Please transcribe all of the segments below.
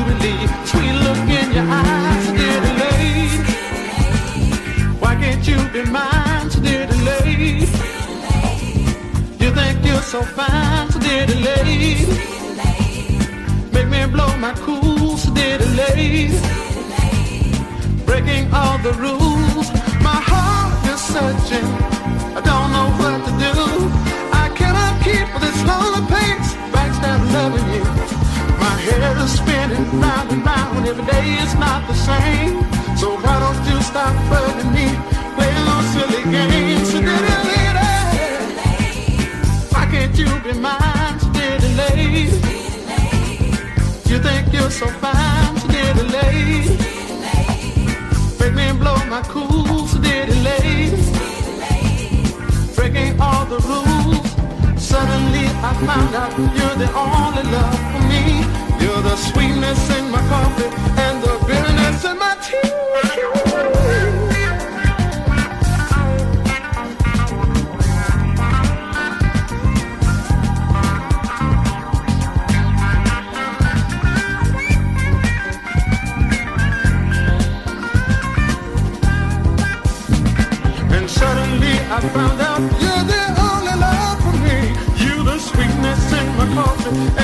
to believe. Sweet look in your eyes, so dear lady. Why can't you be mine, so dear lady? You think you're so fine, so dear lady. Make me blow my cool, so dear lady. Breaking all the rules, my heart is searching. I don't know what to do. I cannot keep this lonely pain head is spinning round and round. Every day is not the same. So why don't you stop bugging me? Playing those silly games. So did. Why can't you be mine? So did. You think you're so fine? So did. Make me blow my cool. So did. Breaking all the rules. Suddenly I found out you're the only love for me. You're the sweetness in my coffee and the bitterness in my tea. I found out you're the only love for me. You the sweetness in my coffee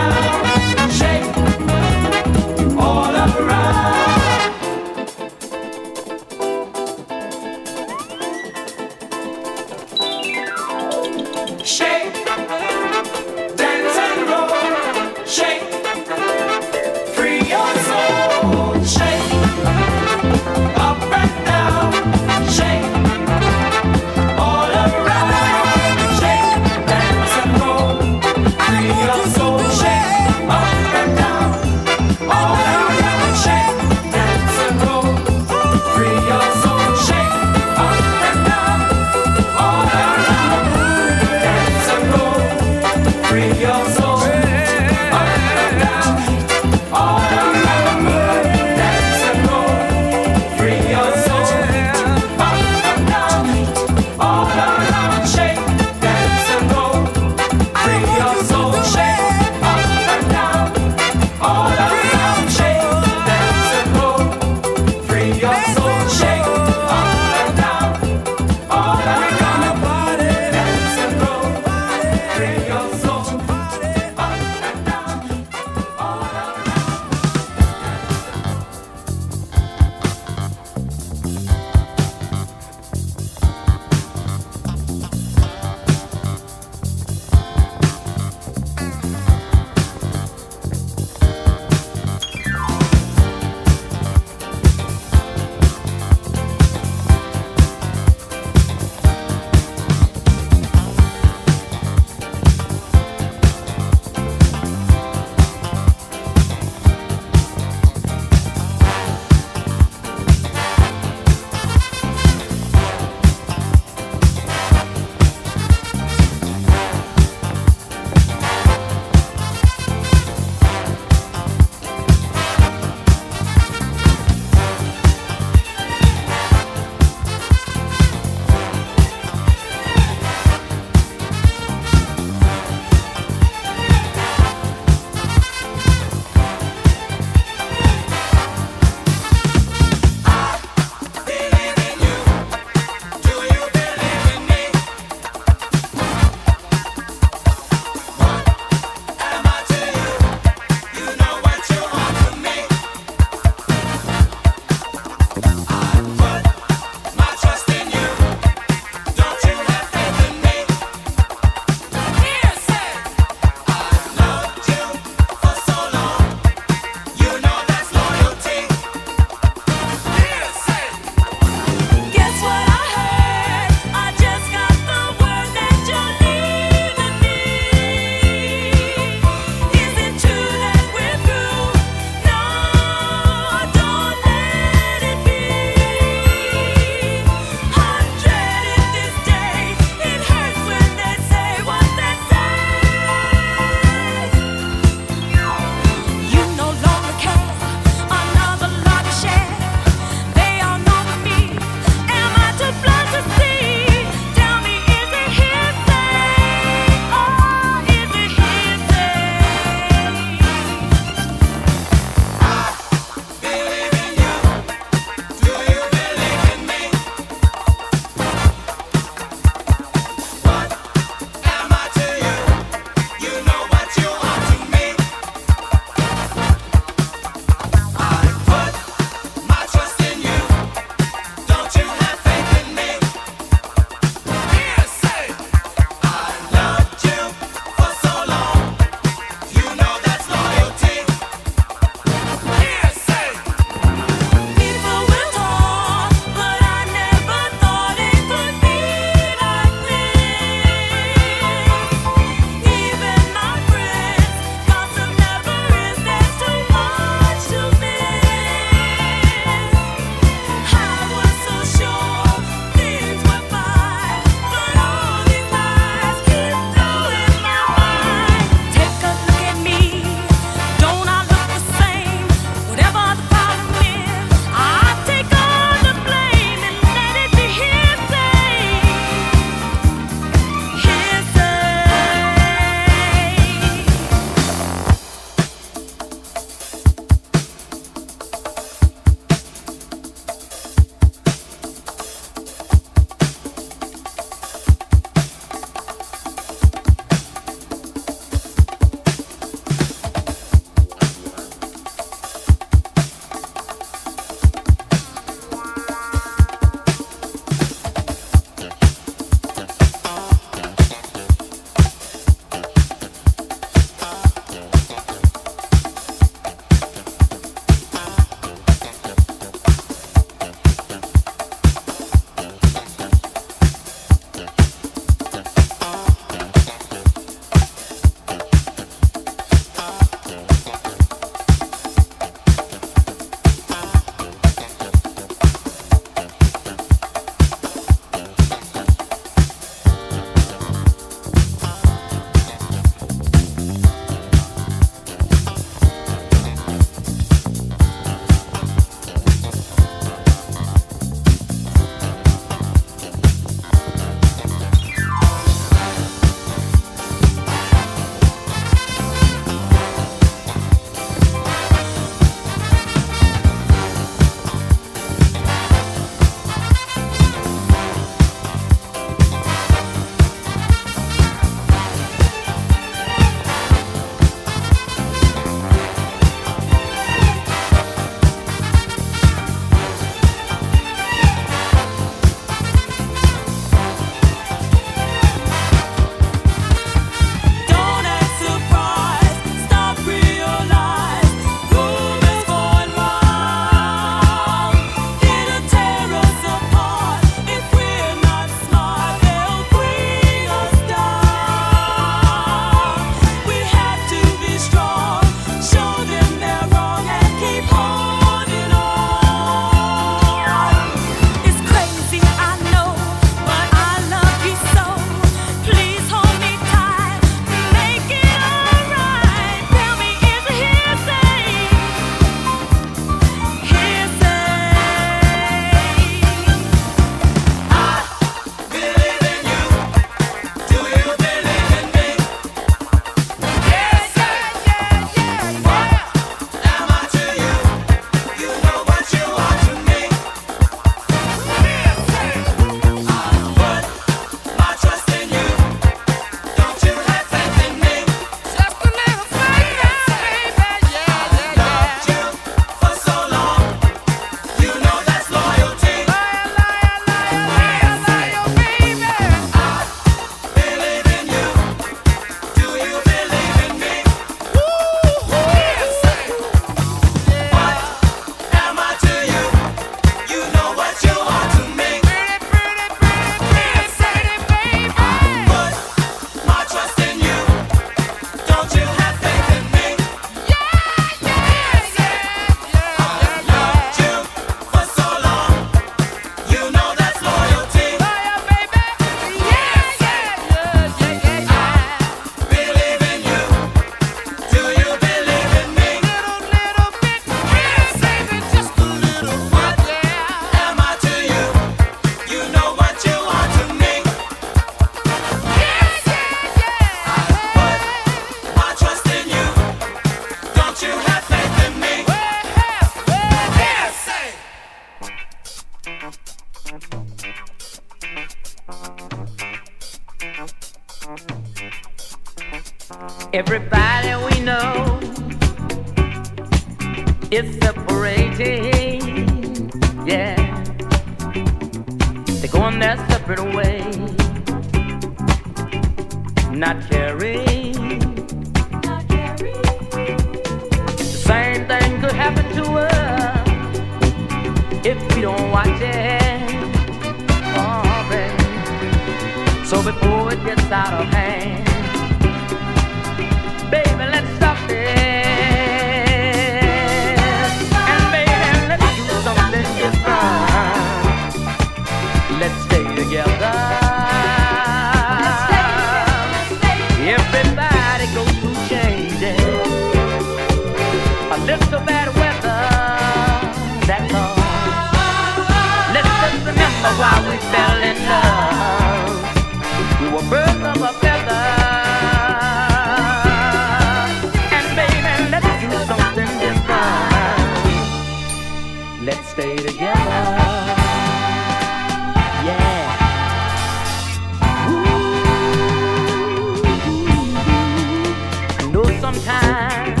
sometimes.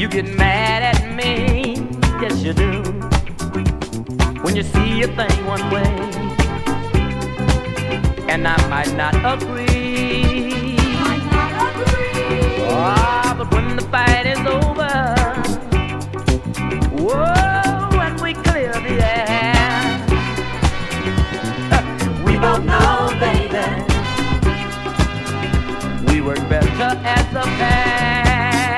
You get mad at me, yes you do. When you see a thing one way, and I might not agree. Might not agree. Ah, but when the fight is over, whoa. bitter as.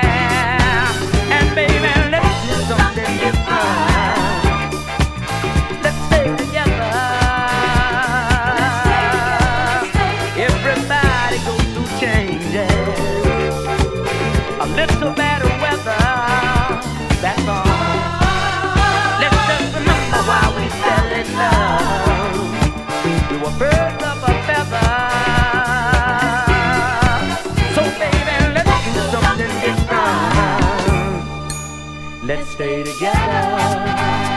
And baby, let's do something different. Let's stay together. Everybody goes through changes. A little bad weather. That's all. Let's just remember why we fell in love. Were. Let's stay together.